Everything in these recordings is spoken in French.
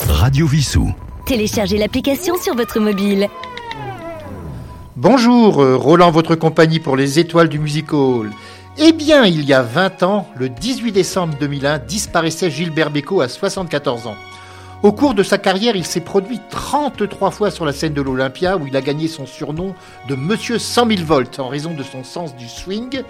Radio Vissou. Téléchargez l'application sur votre mobile. Bonjour, euh, Roland, votre compagnie pour les étoiles du Music Hall. Eh bien, il y a 20 ans, le 18 décembre 2001, disparaissait Gilbert Bécaud à 74 ans. Au cours de sa carrière, il s'est produit 33 fois sur la scène de l'Olympia où il a gagné son surnom de Monsieur 100 000 volts en raison de son sens du swing,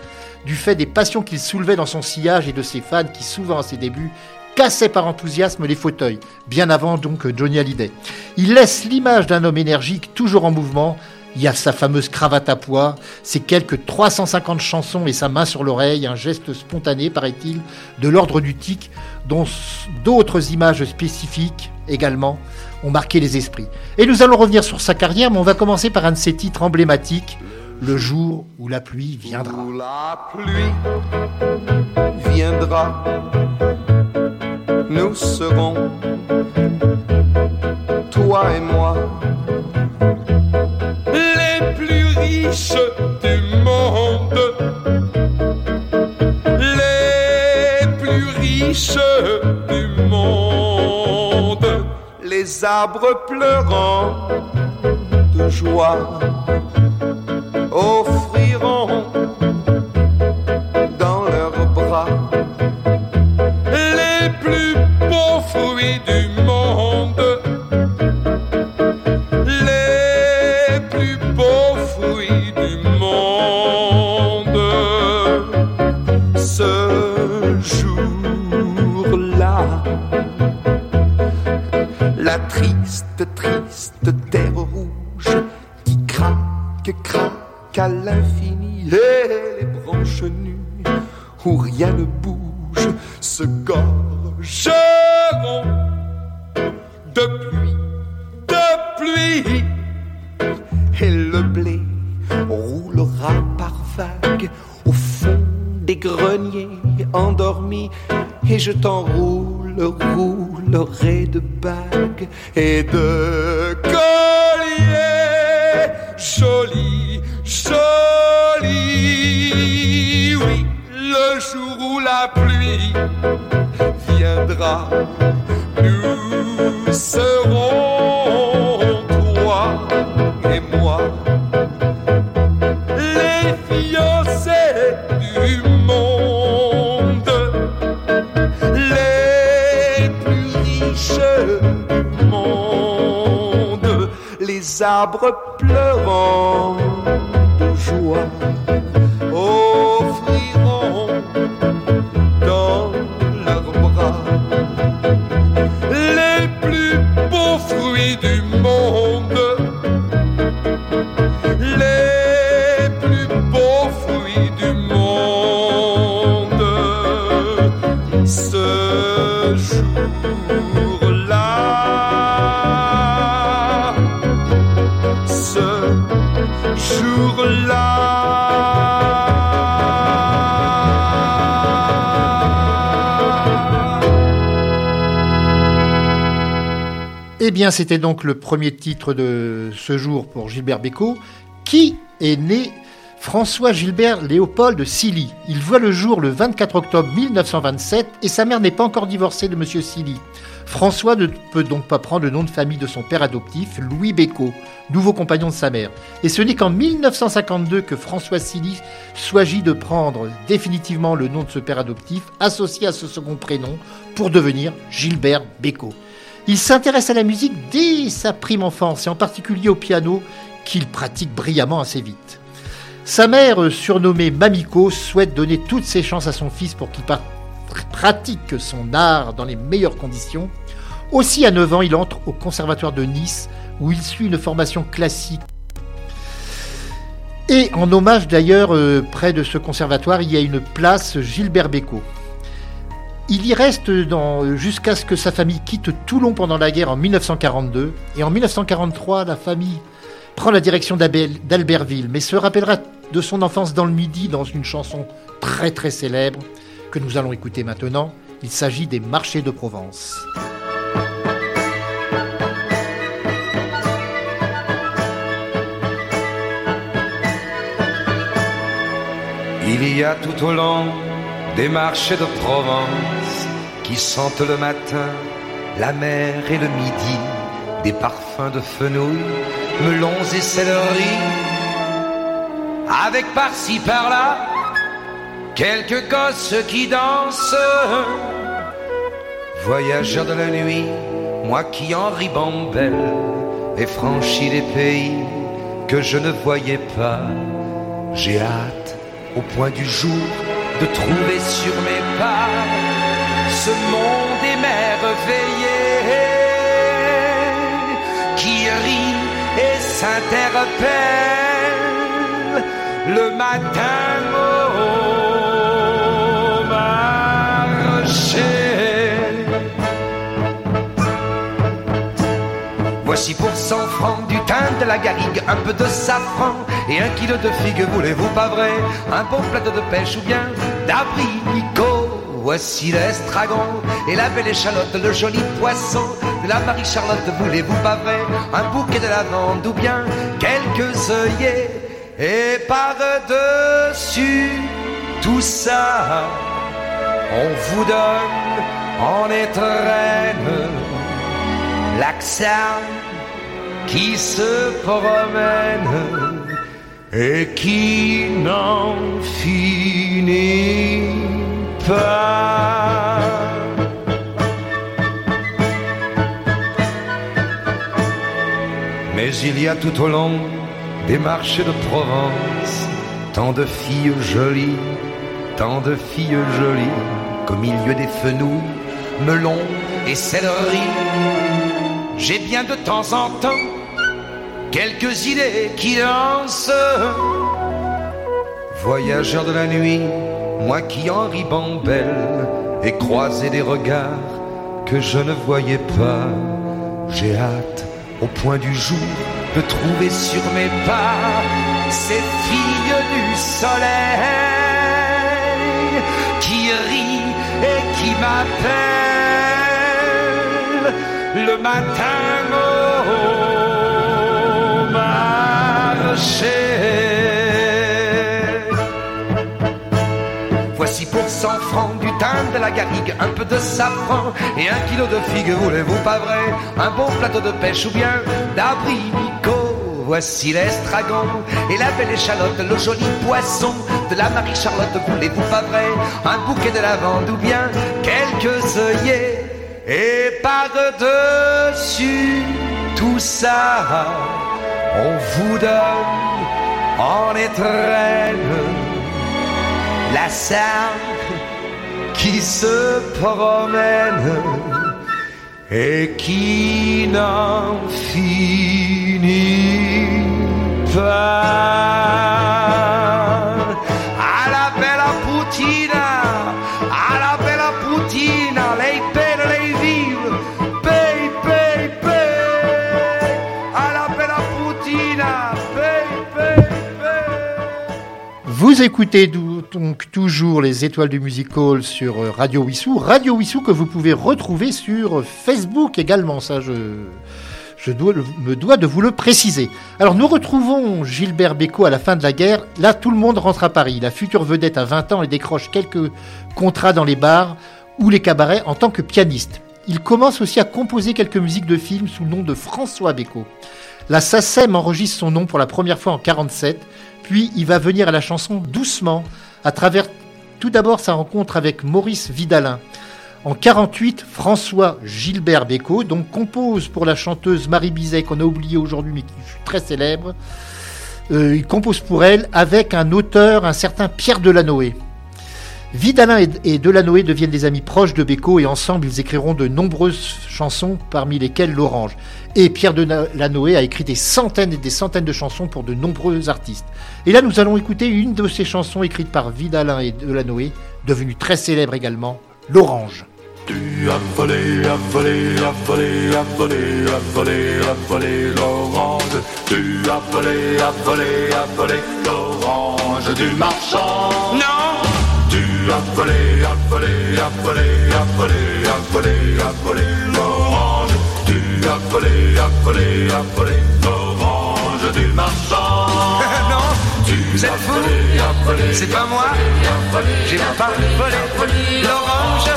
du fait des passions qu'il soulevait dans son sillage et de ses fans qui, souvent à ses débuts, cassaient par enthousiasme les fauteuils, bien avant donc Johnny Hallyday. Il laisse l'image d'un homme énergique, toujours en mouvement, il y a sa fameuse cravate à pois, ses quelques 350 chansons et sa main sur l'oreille, un geste spontané, paraît-il, de l'ordre du tic, dont d'autres images spécifiques également ont marqué les esprits. Et nous allons revenir sur sa carrière, mais on va commencer par un de ses titres emblématiques, Le jour. Où la pluie viendra, nous serons, toi et moi du monde, les plus riches du monde, les arbres pleurant de joie et je t'enroule, roulerai de bagues et de les bien, c'était donc le premier titre de ce jour pour Gilbert Bécaud, qui est né François Gilbert Léopold de Silly. Il voit le jour le 24 octobre 1927 et sa mère n'est pas encore divorcée de Monsieur Silly. François ne peut donc pas prendre le nom de famille de son père adoptif, Louis Bécaud, nouveau compagnon de sa mère. Et ce n'est qu'en 1952 que François Silly choisit de prendre définitivement le nom de ce père adoptif, associé à ce second prénom, pour devenir Gilbert Bécaud. Il s'intéresse à la musique dès sa prime enfance et en particulier au piano qu'il pratique brillamment assez vite. Sa mère, surnommée Mamiko, souhaite donner toutes ses chances à son fils pour qu'il pratique son art dans les meilleures conditions. Aussi à 9 ans, il entre au conservatoire de Nice où il suit une formation classique. Et en hommage d'ailleurs, euh, près de ce conservatoire, il y a une place Gilbert Bécaud. Il y reste jusqu'à ce que sa famille quitte Toulon pendant la guerre en 1942. Et en 1943, la famille prend la direction d'Albertville, mais se rappellera de son enfance dans le Midi dans une chanson très très célèbre que nous allons écouter maintenant. Il s'agit des marchés de Provence. Il y a tout au long des marchés de Provence qui sentent le matin la mer et le midi, des parfums de fenouil, melons et céleri, avec par-ci par-là quelques gosses qui dansent. Voyageur de la nuit, moi qui en ribambelle ai franchi les pays que je ne voyais pas, j'ai hâte au point du jour de trouver sur mes pas ce monde émerveillé qui rit et s'interpelle le matin au marché. Voici pour 100 francs du thym, de la garrigue, un peu de safran et un kilo de figues, voulez-vous pas vrai? Un bon plateau de pêche ou bien d'abricot? Voici l'estragon et la belle échalote, le joli poisson de la Marie-Charlotte, voulez-vous pas vrai? Un bouquet de lavande ou bien quelques œillets et par-dessus tout ça, on vous donne en étrenne l'accent qui se promène et qui n'en finit pas. Mais il y a tout au long des marchés de Provence tant de filles jolies, tant de filles jolies qu'au milieu des fenouils, melons et céleri, j'ai bien de temps en temps quelques idées qui dansent. Voyageur de la nuit, moi qui en ribambelle et croisé des regards que je ne voyais pas, j'ai hâte au point du jour de trouver sur mes pas ces filles du soleil qui rient et qui m'appellent le matin Voici pour 100 francs du thym, de la garrigue, un peu de safran et un kilo de figues, voulez-vous pas vrai? Un bon plateau de pêche ou bien d'abricot? Voici l'estragon et la belle échalote, le joli poisson de la Marie-Charlotte, voulez-vous pas vrai? Un bouquet de lavande ou bien quelques œillets et par-dessus tout ça, on vous donne en étrenne la salle qui se promène et qui n'en finit pas. Vous écoutez donc toujours les étoiles du musical sur euh, Radio Wissou. Radio Wissou que vous pouvez retrouver sur euh, Facebook également. Ça, je, je dois, me dois de vous le préciser. Alors, nous retrouvons Gilbert Bécaud à la fin de la guerre. Là, tout le monde rentre à Paris. La future vedette a 20 ans et décroche quelques contrats dans les bars ou les cabarets en tant que pianiste. Il commence aussi à composer quelques musiques de films sous le nom de François Bécaud. La SACEM enregistre son nom pour la première fois en 47, puis il va venir à la chanson doucement, à travers tout d'abord sa rencontre avec Maurice Vidalin. En 48, François Gilbert Bécaud donc compose pour la chanteuse Marie Bizet qu'on a oublié aujourd'hui mais qui fut très célèbre. Euh, il compose pour elle avec un auteur, un certain Pierre Delanoë. Vidalin et, et Delanoë deviennent des amis proches de Bécaud et ensemble ils écriront de nombreuses chansons parmi lesquelles l'Orange. Et Pierre Delanoë a écrit des centaines et des centaines de chansons pour de nombreux artistes. Et là nous allons écouter une de ces chansons écrites par Vidalin et Delanoë, devenue très célèbre également, l'Orange. Tu as volé, as volé, as volé, as volé, as volé, as volé l'orange. Tu as volé, as volé, as volé l'orange du marchand. Non à voler, à voler, à voler, à voler, à l'orange. Tu as volé, à voler, l'orange du marchand. non, tu vous êtes fou, c'est pas moi. J'ai pas volé l'orange.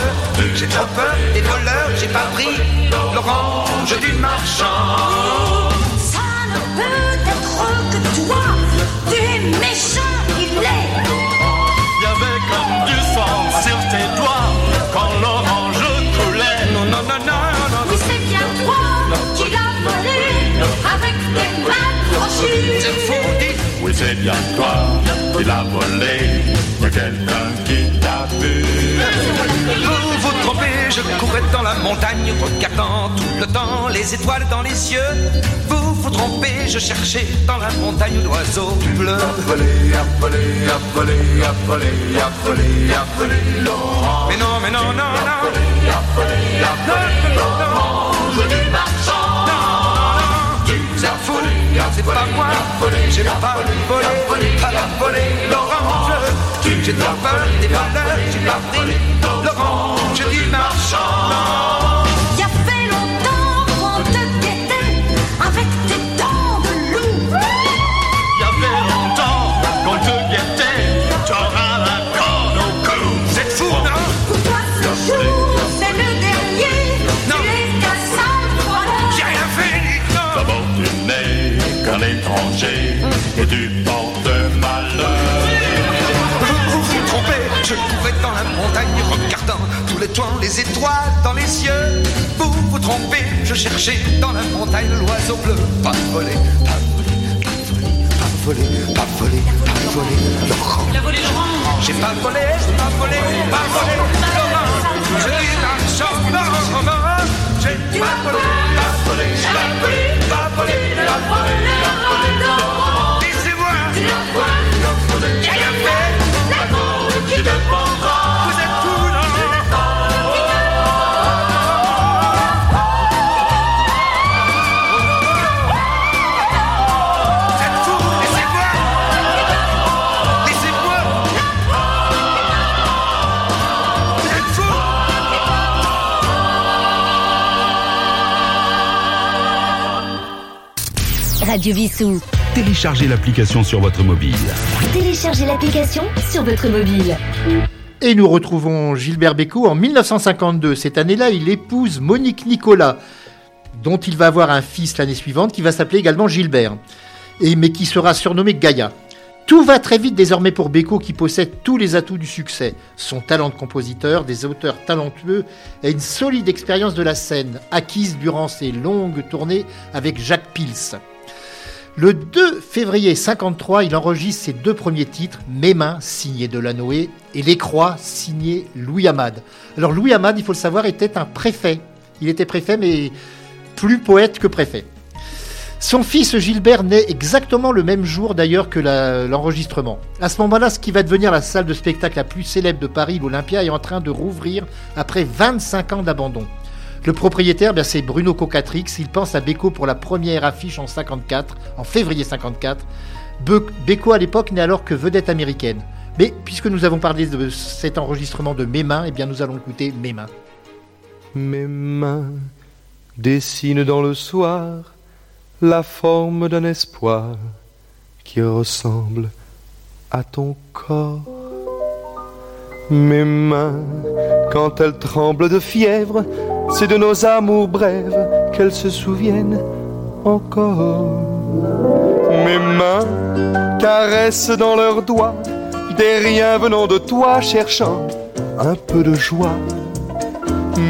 J'ai trop peur des voleurs, j'ai pas pris l'orange du marchand. Ça ne peut être que toi, tu es méchant. sur tes doigts quand l'orange coulait. Non, non, non, non, non. Oui, c'est bien toi qui l'as volé avec tes mains crochues. Oui, c'est bien toi qui l'as volé de quelqu'un qui t'a vu. Vous vous trompez, je courais dans la montagne, regardant tout le temps les étoiles dans les yeux. Vous vous trompez, je cherchais dans la montagne l'oiseau bleu. Volé, a volé, a volé, a volé, a volé, a volé, Laurent. Mais non, mais non, non, non. C'est fou, c'est pas moi, j'ai pas volé, pas volé l'orange. J'ai peur des voleurs, j'ai pas pris l'orange du marchand. Il y a fait longtemps qu'on te guettait avec tes dents de loup. Il y avait longtemps qu'on te guettait, t'auras la corde au cou. Êtes fou, non Pour toi ce jour, c'est le dernier. Non. Tu les casses à trois J'ai rien fait, dites non. D'abord tu n'es qu'un étranger et tu portes malheur. Je courais dans la montagne regardant tous les toits, les étoiles dans les yeux. Vous vous trompez, je cherchais dans la montagne l'oiseau bleu. Pas volé, pas volé, pas volé, pas volé, pas volé, pas volé, Laurent. J'ai pas volé, j'ai pas volé, pas volé, Laurent. Je dis non, non, j'ai pas volé, pas volé, pas volé, Radio Vissou. Téléchargez l'application sur votre mobile. Téléchargez l'application sur votre mobile. Et nous retrouvons Gilbert Bécaud en 1952. Cette année-là, il épouse Monique Nicolas, dont il va avoir un fils l'année suivante, qui va s'appeler également Gilbert, et, mais qui sera surnommé Gaïa. Tout va très vite désormais pour Bécaud qui possède tous les atouts du succès. Son talent de compositeur, des auteurs talentueux et une solide expérience de la scène, acquise durant ses longues tournées avec Jacques Pils. Le 2 février 53, il enregistre ses deux premiers titres, Mes mains, signé Delanoë, et Les Croix, signé Louis Hamad. Alors Louis Hamad, il faut le savoir, était un préfet. Il était préfet, mais plus poète que préfet. Son fils Gilbert naît exactement le même jour d'ailleurs que l'enregistrement. À ce moment-là, ce qui va devenir la salle de spectacle la plus célèbre de Paris, l'Olympia, est en train de rouvrir après 25 ans d'abandon. Le propriétaire, ben, c'est Bruno Cocatrix. Il pense à Beko pour la première affiche en 54, en février 54. Be- Beko à l'époque n'est alors que vedette américaine. Mais puisque nous avons parlé de cet enregistrement de Mes mains, eh bien nous allons écouter Mes mains. Mes mains dessinent dans le soir la forme d'un espoir qui ressemble à ton corps. Mes mains, quand elles tremblent de fièvre, c'est de nos amours brèves qu'elles se souviennent encore. Mes mains caressent dans leurs doigts des riens venant de toi cherchant un peu de joie.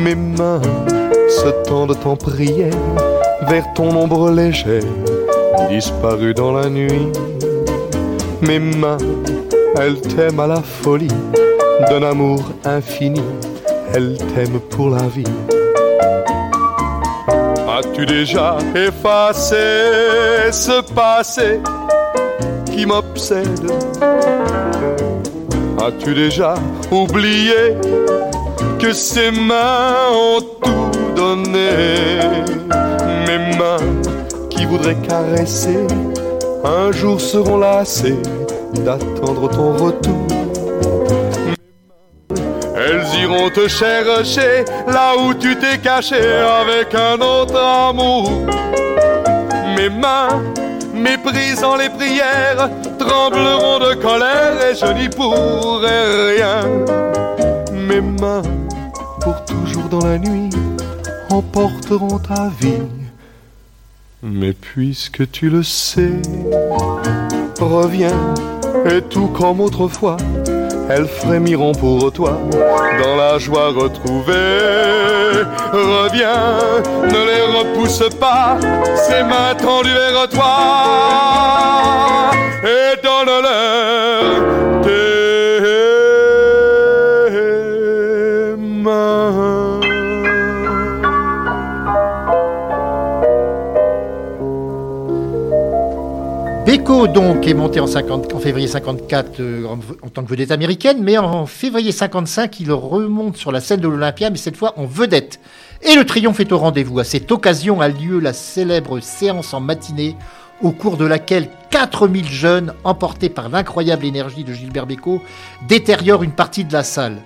Mes mains se tendent en prière vers ton ombre légère, disparue dans la nuit. Mes mains, elles t'aiment à la folie d'un amour infini, elles t'aiment pour la vie. As-tu déjà effacé ce passé qui m'obsède? As-tu déjà oublié que ces mains ont tout donné? Mes mains qui voudraient caresser, un jour seront lassées d'attendre ton retour. Te chercher là où tu t'es caché avec un autre amour. Mes mains, méprisant les prières, trembleront de colère et je n'y pourrai rien. Mes mains, pour toujours dans la nuit, emporteront ta vie. Mais puisque tu le sais, reviens et tout comme autrefois, elles frémiront pour toi dans la joie retrouvée. Reviens, ne les repousse pas, ces mains tendues vers toi et donne-leur tes Donc est monté en, 50 en février 54 euh, en, en tant que vedette américaine, mais en février 55 il remonte sur la scène de l'Olympia, mais cette fois en vedette. Et le triomphe est au rendez-vous. À cette occasion a lieu la célèbre séance en matinée, au cours de laquelle 4000 jeunes, emportés par l'incroyable énergie de Gilbert Bécaud, détériorent une partie de la salle.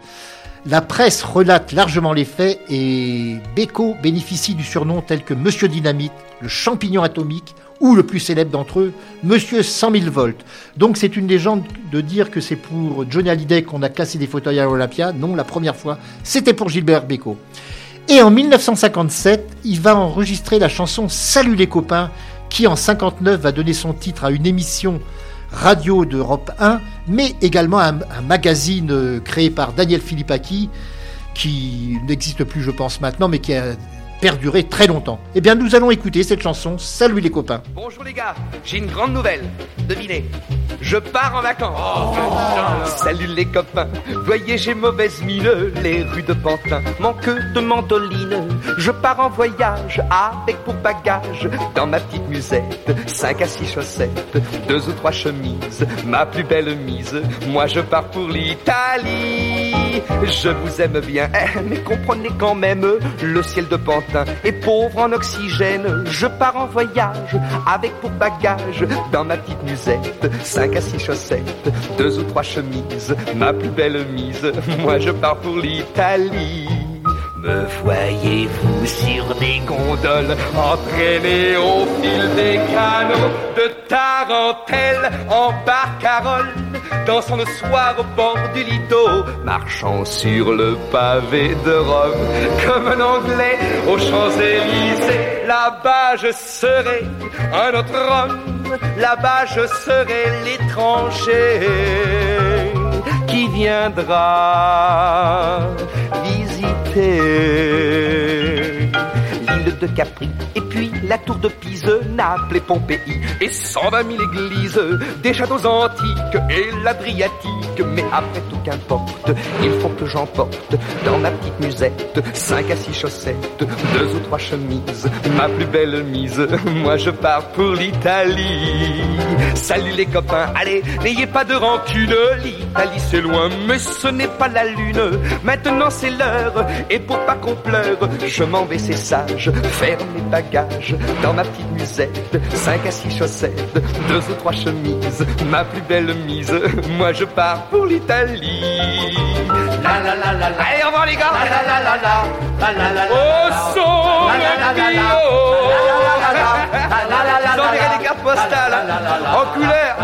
La presse relate largement les faits et Beko bénéficie du surnom tel que Monsieur Dynamite, le champignon atomique ou le plus célèbre d'entre eux, Monsieur 100 000 volts. Donc c'est une légende de dire que c'est pour Johnny Hallyday qu'on a cassé des fauteuils à l'Olympia. Non, la première fois, c'était pour Gilbert Bécaud. Et en 1957, il va enregistrer la chanson Salut les copains, qui en 59 va donner son titre à une émission radio d'Europe 1, mais également un, un magazine euh, créé par Daniel Philippaki, qui n'existe plus, je pense, maintenant, mais qui a perduré très longtemps. Eh bien, nous allons écouter cette chanson Salut les copains. Bonjour les gars, j'ai une grande nouvelle. Devinez, je pars en vacances. Salut les copains, voyez j'ai mauvaise mine, les rues de Pantin manquent de mandoline. Je pars en voyage avec pour bagage dans ma petite musette, cinq à six chaussettes, deux ou trois chemises, ma plus belle mise. Moi je pars pour l'Italie. Je vous aime bien, eh, mais comprenez quand même, le ciel de Pantin est pauvre en oxygène. Je pars en voyage avec pour bagage dans ma petite musette, cinq à six chaussettes, deux ou trois chemises, ma plus belle mise. Moi je pars pour l'Italie. Me voyez-vous sur des gondoles entraîné au fil des canaux de Tarentelle en barcarolle, dansant le soir au bord du lido, marchant sur le pavé de Rome comme un Anglais aux Champs-Élysées. Là-bas je serai un autre homme, là-bas je serai l'étranger qui viendra care. Et puis la tour de Pise, Naples et Pompéi et 120 000 églises, des châteaux antiques et l'Adriatique. Mais après tout qu'importe, il faut que j'emporte dans ma petite musette cinq à six chaussettes, deux ou trois chemises, ma plus belle mise. Moi je pars pour l'Italie. Salut les copains, allez, n'ayez pas de rancune. L'Italie c'est loin, mais ce n'est pas la lune. Maintenant c'est l'heure, et pour pas qu'on pleure, je m'en vais, c'est sage, faire mes bagages dans ma petite musette. Cinq à six chaussettes, deux ou trois chemises, ma plus belle mise. Moi je pars pour l'Italie. La la la la la. Allez, au revoir les gars. La la la la la. La la. Au son J'enverrai des cartes postales en couleur.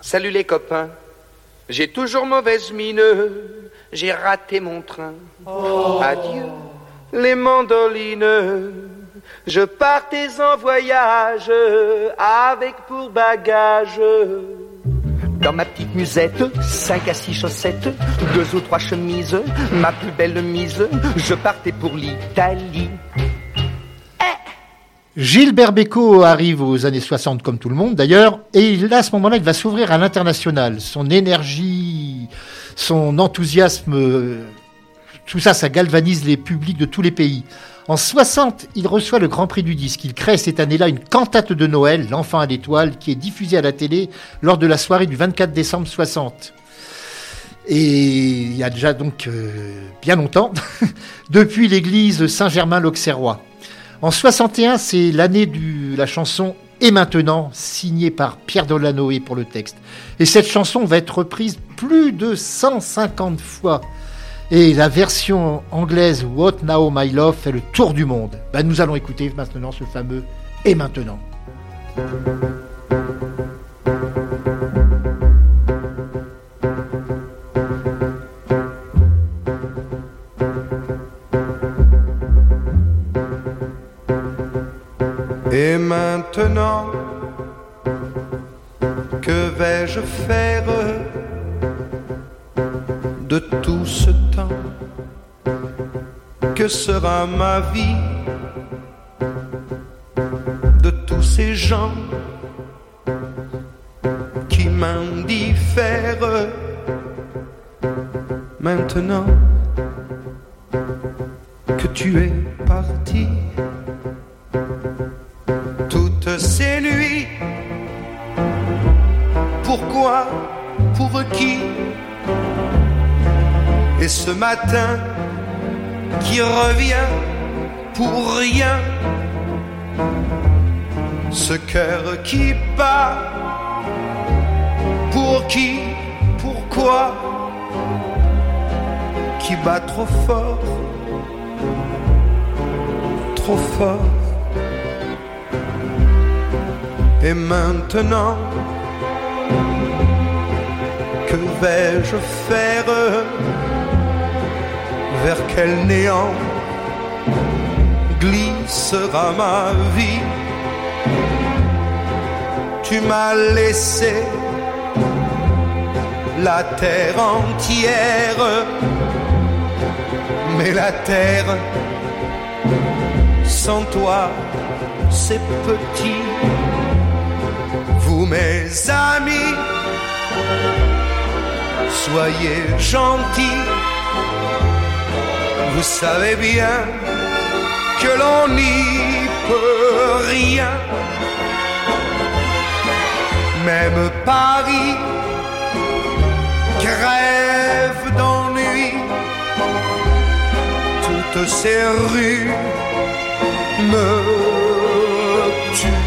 Salut les copains. J'ai toujours mauvaise mine. J'ai raté mon train. Adieu les mandolines. Je partais en voyage avec pour bagage. Dans ma petite musette, cinq à six chaussettes, deux ou trois chemises, ma plus belle mise, je partais pour l'Italie. Gilbert Bécaud arrive aux années 60 comme tout le monde d'ailleurs, et là, à ce moment-là, il va s'ouvrir à l'international. Son énergie, son enthousiasme, euh, tout ça, ça galvanise les publics de tous les pays. En 60, il reçoit le Grand Prix du disque. Il crée cette année-là une cantate de Noël, L'Enfant à l'étoile, qui est diffusée à la télé lors de la soirée du 24 décembre 60. Et il y a déjà donc euh, bien longtemps, depuis l'église Saint-Germain-l'Auxerrois. En 61, c'est l'année de la chanson Et maintenant, signée par Pierre Delanoë pour le texte. Et cette chanson va être reprise plus de 150 fois. Et la version anglaise What Now My Love fait le tour du monde. Ben, nous allons écouter maintenant ce fameux. Et maintenant, faire de tout ce temps Que sera ma vie de tous ces gens qui m'indiffèrent. Maintenant qui revient pour rien. Ce cœur qui bat pour qui pourquoi qui bat trop fort trop fort. Et maintenant que vais-je faire? Vers quel néant glissera ma vie. Tu m'as laissé la terre entière mais la terre sans toi c'est petit. Vous mes amis soyez gentils vous savez bien que l'on n'y peut rien. Même Paris crève d'ennui. Toutes ces rues me tuent.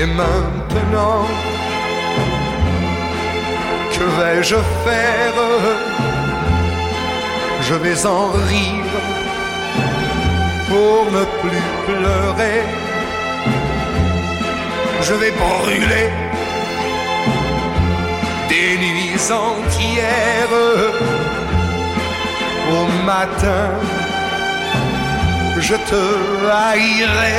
Et maintenant que vais-je faire? Je vais en rire pour ne plus pleurer. Je vais brûler des nuits entières au matin. Je te haïrai.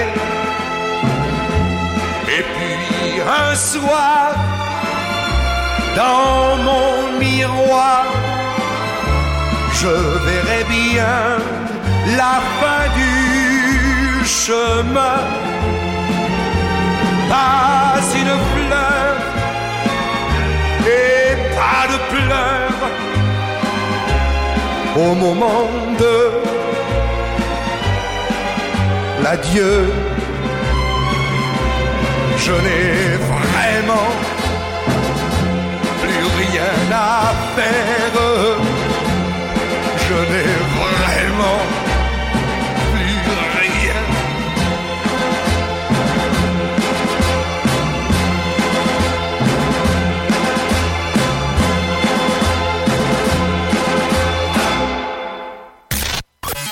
Et puis un soir dans mon miroir je verrai bien la fin du chemin. Pas une fleur et pas de pleurs. Au moment de l'adieu je n'ai vraiment plus rien à faire je n'ai vraiment plus rien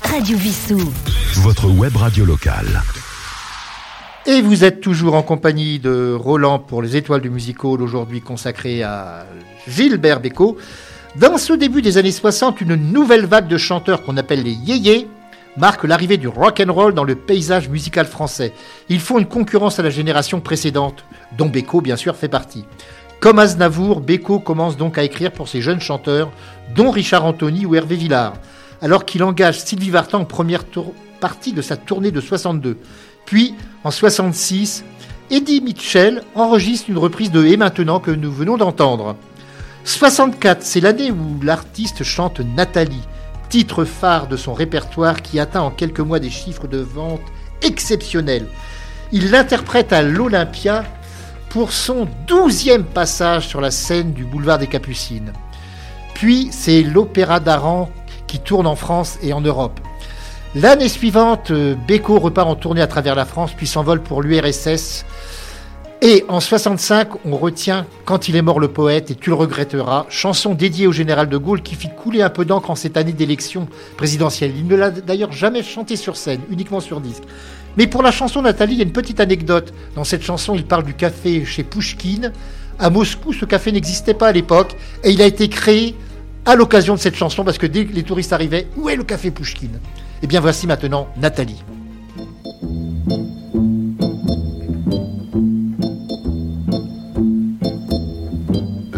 Radio Vissou. Votre web radio locale. Et vous êtes toujours en compagnie de Roland pour les Étoiles du Music Hall, aujourd'hui consacré à Gilbert Bécaud. Dans ce début des années 60, une nouvelle vague de chanteurs qu'on appelle les yéyés marque l'arrivée du rock and roll dans le paysage musical français. Ils font une concurrence à la génération précédente, dont Bécaud bien sûr fait partie. Comme Aznavour, Bécaud commence donc à écrire pour ces jeunes chanteurs, dont Richard Anthony ou Hervé Villard, alors qu'il engage Sylvie Vartan en première partie de sa tournée de 62. Puis, en 66, Eddie Mitchell enregistre une reprise de Et maintenant que nous venons d'entendre. 64, c'est l'année où l'artiste chante Nathalie, titre phare de son répertoire qui atteint en quelques mois des chiffres de vente exceptionnels. Il l'interprète à l'Olympia pour son douzième passage sur la scène du boulevard des Capucines. Puis c'est l'Opéra d'Aran qui tourne en France et en Europe. L'année suivante, euh, Beko repart en tournée à travers la France, puis s'envole pour l'URSS. Et en 65, on retient Quand il est mort le poète et tu le regretteras, chanson dédiée au général de Gaulle qui fit couler un peu d'encre en cette année d'élection présidentielle. Il ne l'a d'ailleurs jamais chanté sur scène, uniquement sur disque. Mais pour la chanson Nathalie, il y a une petite anecdote. Dans cette chanson, il parle du café chez Pouchkine. À Moscou, ce café n'existait pas à l'époque et il a été créé à l'occasion de cette chanson parce que dès les touristes arrivaient, où est le café Pouchkine? Eh bien voici maintenant Nathalie.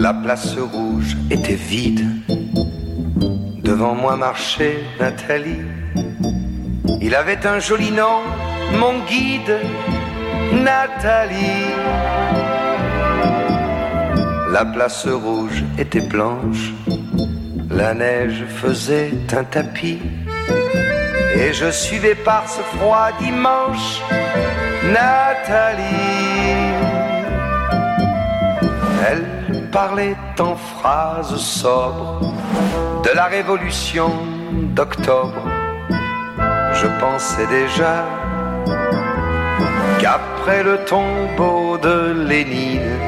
La place rouge était vide. Devant moi marchait Nathalie. Il avait un joli nom, mon guide, Nathalie. La place rouge était blanche, la neige faisait un tapis. Et je suivais par ce froid dimanche Nathalie. Parlait en phrases sobres de la révolution d'octobre. Je pensais déjà qu'après le tombeau de Lénine,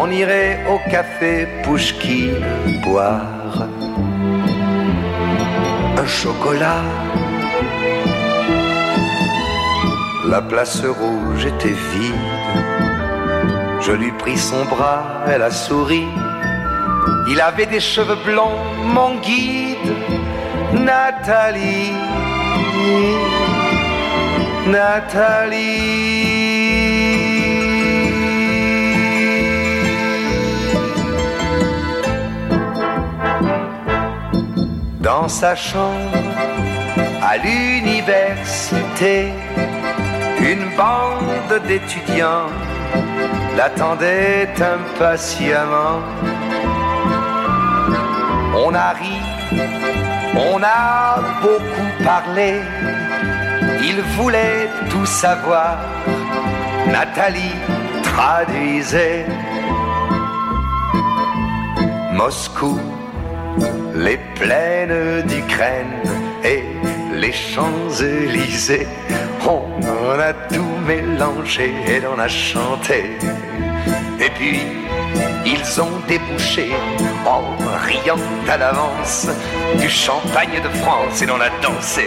on irait au café Pouchkine boire un chocolat. La place rouge était vide. Je lui pris son bras, elle a souri. Il avait des cheveux blonds, mon guide, Nathalie. Nathalie. Dans sa chambre, à l'université, une bande d'étudiants l'attendait impatiemment. On a ri, on a beaucoup parlé, il voulait tout savoir. Nathalie traduisait Moscou, les plaines d'Ukraine et les Champs-Élysées. On a tout mélangé et on a chanté. Et puis, ils ont débouché en riant à l'avance du champagne de France et l'on a dansé.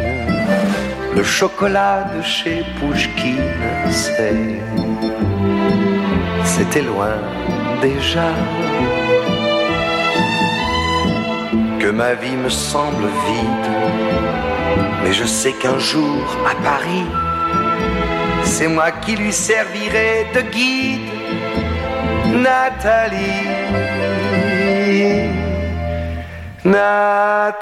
le chocolat de chez Pouchkine, c'est. C'était loin déjà. Que ma vie me semble vide. Mais je sais qu'un jour, à Paris, c'est moi qui lui servirai de guide. Nathalie. Nathalie.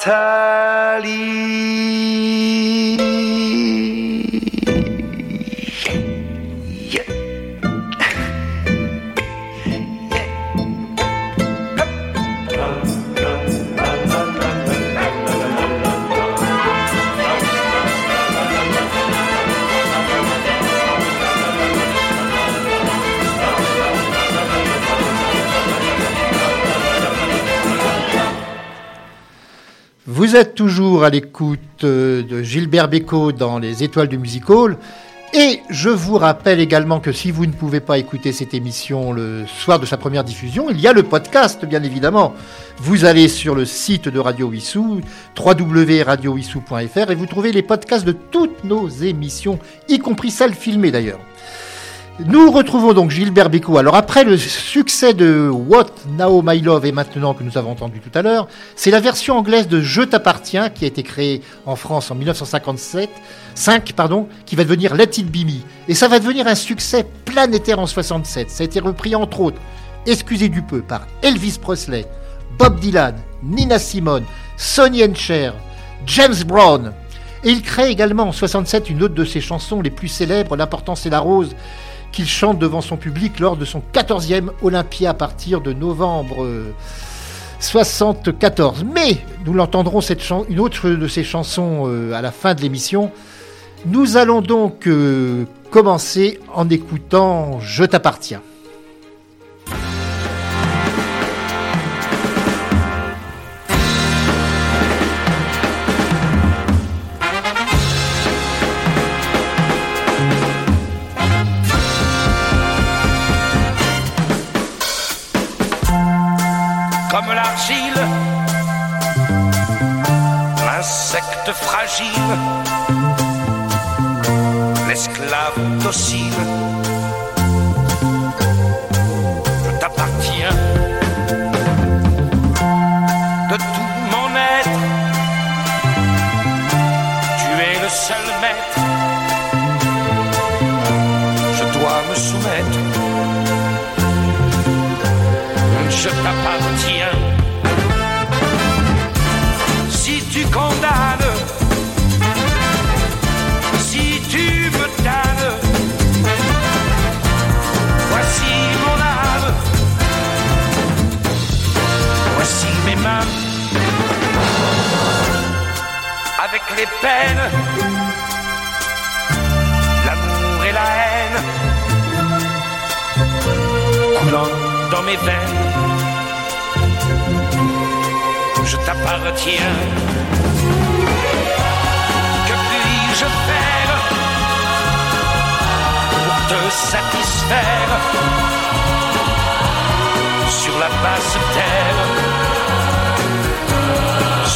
Vous êtes toujours à l'écoute euh, de Gilbert Bécaud dans les étoiles du music hall. Et je vous rappelle également que si vous ne pouvez pas écouter cette émission le soir de sa première diffusion, il y a le podcast, bien évidemment. Vous allez sur le site de Radio Wissou, www.radiowissou.fr, et vous trouvez les podcasts de toutes nos émissions, y compris celles filmées d'ailleurs. Nous retrouvons donc Gilbert Bécaud. Alors après le succès de What Now My Love et maintenant que nous avons entendu tout à l'heure, c'est la version anglaise de Je t'appartiens qui a été créée en France en 1957, 5 pardon, qui va devenir Let It Be Me. Et ça va devenir un succès planétaire en 67. Ça a été repris entre autres, excusez du peu, par Elvis Presley, Bob Dylan, Nina Simone, Sonny Cher, James Brown. Et il crée également en 67 une autre de ses chansons les plus célèbres, L'important c'est la rose, qu'il chante devant son public lors de son 14e Olympia à partir de novembre euh, 74. Mais nous l'entendrons une autre de ses chansons euh, à la fin de l'émission. Nous allons donc euh, commencer en écoutant Je t'appartiens. Fragile, l'esclave docile. Les peines, l'amour et la haine, coulant dans mes veines. Je t'appartiens. Que puis-je faire pour te satisfaire sur la basse terre,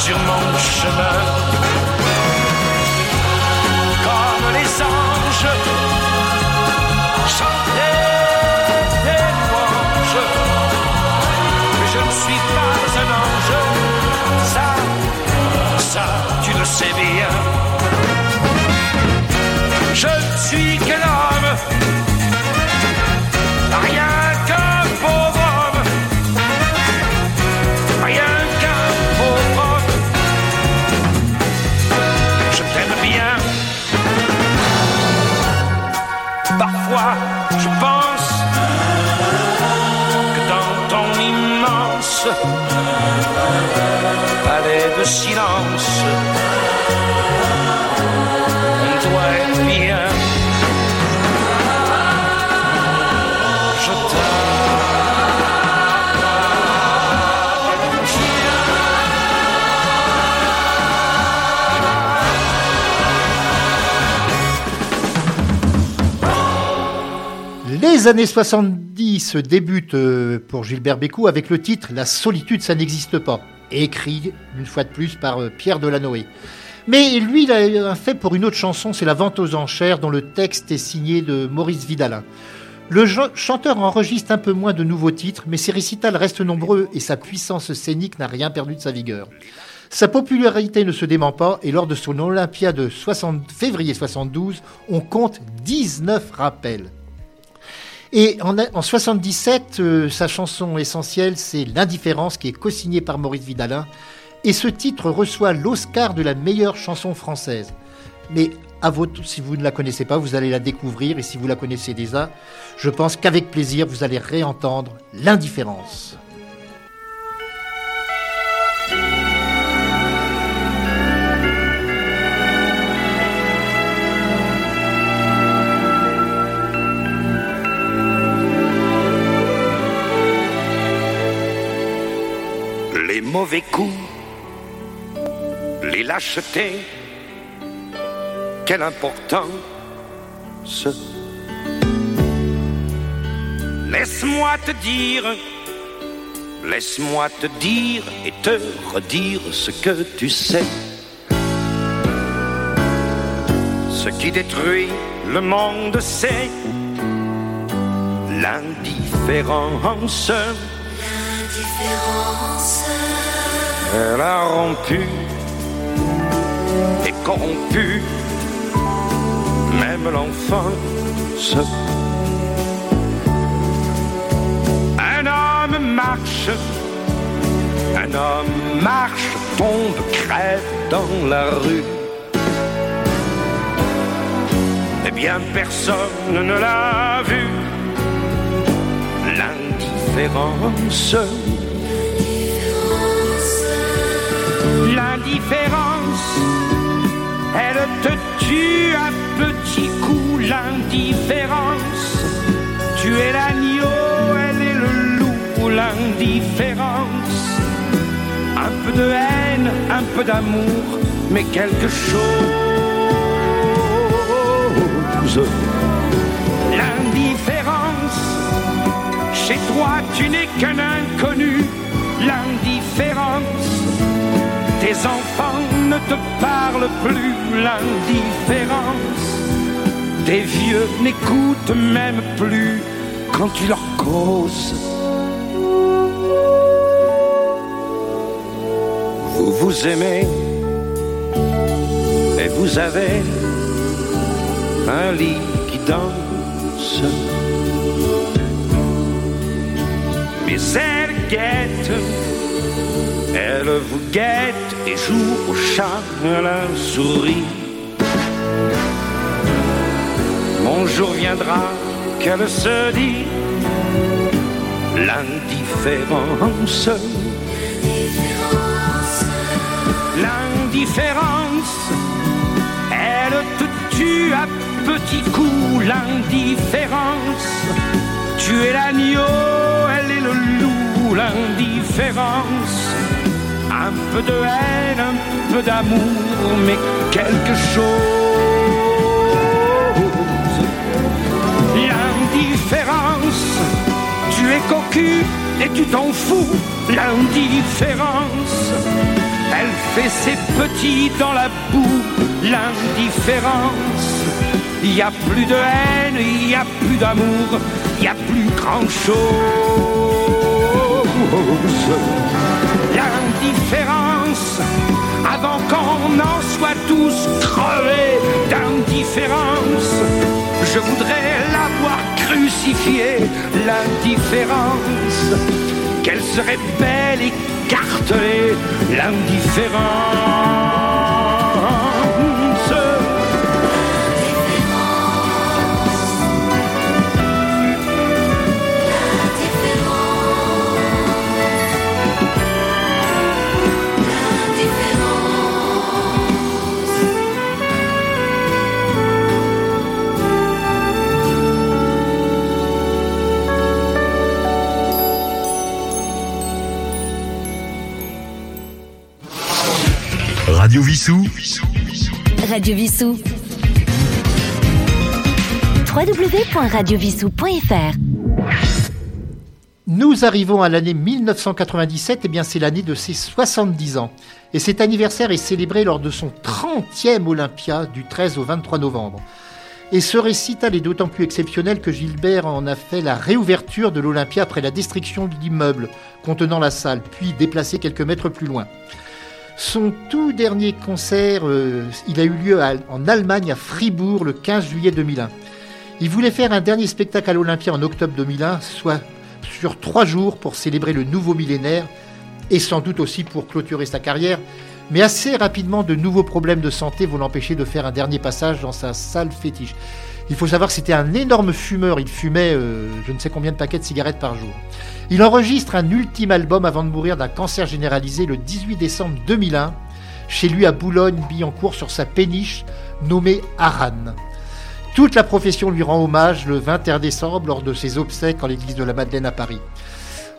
sur mon chemin, Les années 70 débutent euh, pour Gilbert Bécaud avec le titre La solitude, ça n'existe pas, écrit une fois de plus par euh, Pierre Delanoë. Mais lui, il a fait pour une autre chanson, c'est La vente aux enchères, dont le texte est signé de Maurice Vidalin. Le chanteur enregistre un peu moins de nouveaux titres, mais ses récitals restent nombreux et sa puissance scénique n'a rien perdu de sa vigueur. Sa popularité ne se dément pas et lors de son Olympia de 60 février 72, on compte 19 rappels. Et en, en 77, euh, sa chanson essentielle, c'est L'indifférence, qui est co-signée par Maurice Vidalin. Et ce titre reçoit l'Oscar de la meilleure chanson française. Mais à votre, si vous ne la connaissez pas, vous allez la découvrir. Et si vous la connaissez déjà, je pense qu'avec plaisir, vous allez réentendre L'indifférence. Mauvais coups, les lâchetés, quelle importance. Laisse-moi te dire, laisse-moi te dire et te redire ce que tu sais. Ce qui détruit le monde, c'est l'indifférence. Elle a rompu et corrompu même l'enfance. Un homme marche, un homme marche, tombe, crève dans la rue. Eh bien, personne ne l'a vu. L'indifférence. L'indifférence, elle te tue à petits coups l'indifférence. Tu es l'agneau, elle est le loup, l'indifférence. Un peu de haine, un peu d'amour, mais quelque chose. L'indifférence. Chez toi, tu n'es qu'un inconnu. Tes enfants ne te parlent plus. L'indifférence. Tes vieux n'écoutent même plus quand tu leur causes. Vous vous aimez et vous avez un lit qui danse. Mais elle guette, elle vous guette et joue au chat la souris. Mon jour viendra qu'elle se dit l'indifférence. L'indifférence, elle te tue à petits coups. L'indifférence, tu es l'agneau, elle est le loup. L'indifférence, un peu de haine, un peu d'amour, mais quelque chose. L'indifférence, tu es cocu et tu t'en fous. L'indifférence, elle fait ses petits dans la boue. L'indifférence, il n'y a plus de haine, il n'y a plus d'amour, il n'y a plus grand chose. L'indifférence, avant qu'on en soit tous crevés d'indifférence, je voudrais l'avoir crucifiée, l'indifférence, qu'elle serait belle et cartelée, l'indifférence. Radio Vissou. Radio Vissou. www.radiovissou.fr Nous arrivons à l'année 1997, et bien c'est l'année de ses 70 ans. Et cet anniversaire est célébré lors de son 30e Olympia du 13 au 23 novembre. Et ce récital est d'autant plus exceptionnel que Gilbert en a fait la réouverture de l'Olympia après la destruction de l'immeuble contenant la salle, puis déplacé quelques mètres plus loin. Son tout dernier concert, euh, il a eu lieu en Allemagne, à Fribourg, le 15 juillet 2001. Il voulait faire un dernier spectacle à l'Olympia en octobre 2001, soit sur trois jours pour célébrer le nouveau millénaire et sans doute aussi pour clôturer sa carrière. Mais assez rapidement, de nouveaux problèmes de santé vont l'empêcher de faire un dernier passage dans sa salle fétiche. Il faut savoir que c'était un énorme fumeur. Il fumait euh, je ne sais combien de paquets de cigarettes par jour. Il enregistre un ultime album avant de mourir d'un cancer généralisé le 18 décembre 2001, chez lui à Boulogne-Billancourt sur sa péniche nommée Aran. Toute la profession lui rend hommage le 21 décembre lors de ses obsèques en l'église de la Madeleine à Paris.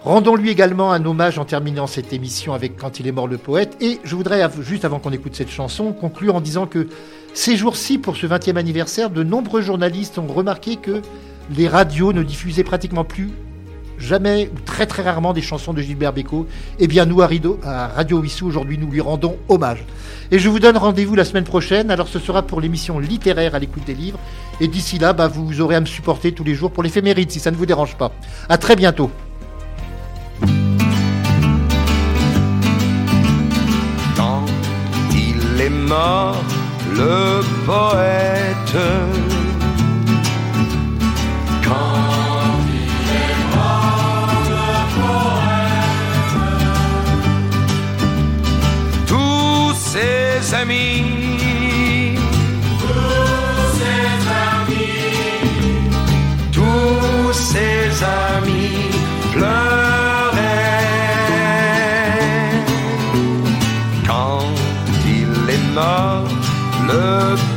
Rendons-lui également un hommage en terminant cette émission avec Quand il est mort le poète. Et je voudrais, juste avant qu'on écoute cette chanson, conclure en disant que ces jours-ci, pour ce 20e anniversaire, de nombreux journalistes ont remarqué que les radios ne diffusaient pratiquement plus jamais ou très très rarement des chansons de Gilbert Bécaud. Eh bien nous à Radio Wissou aujourd'hui nous lui rendons hommage. Et je vous donne rendez-vous la semaine prochaine. Alors ce sera pour l'émission littéraire à l'écoute des livres. Et d'ici là, bah, vous aurez à me supporter tous les jours pour l'éphéméride si ça ne vous dérange pas. À très bientôt. Le poète.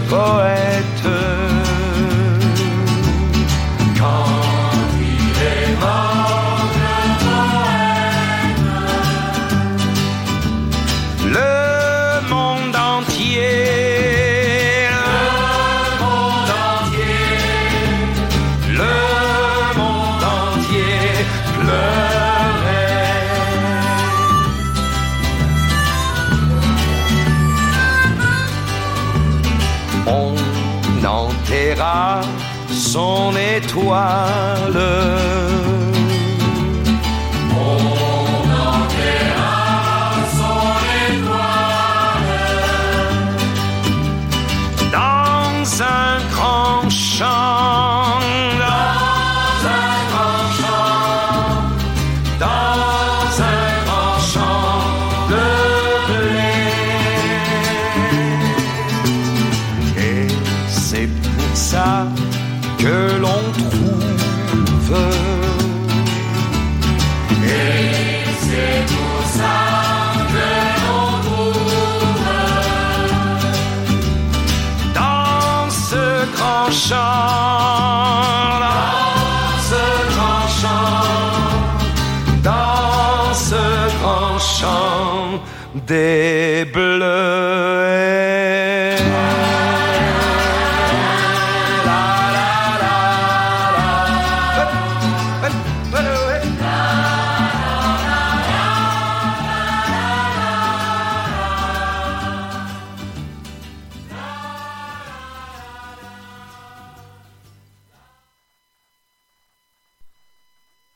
boy. Son étoile.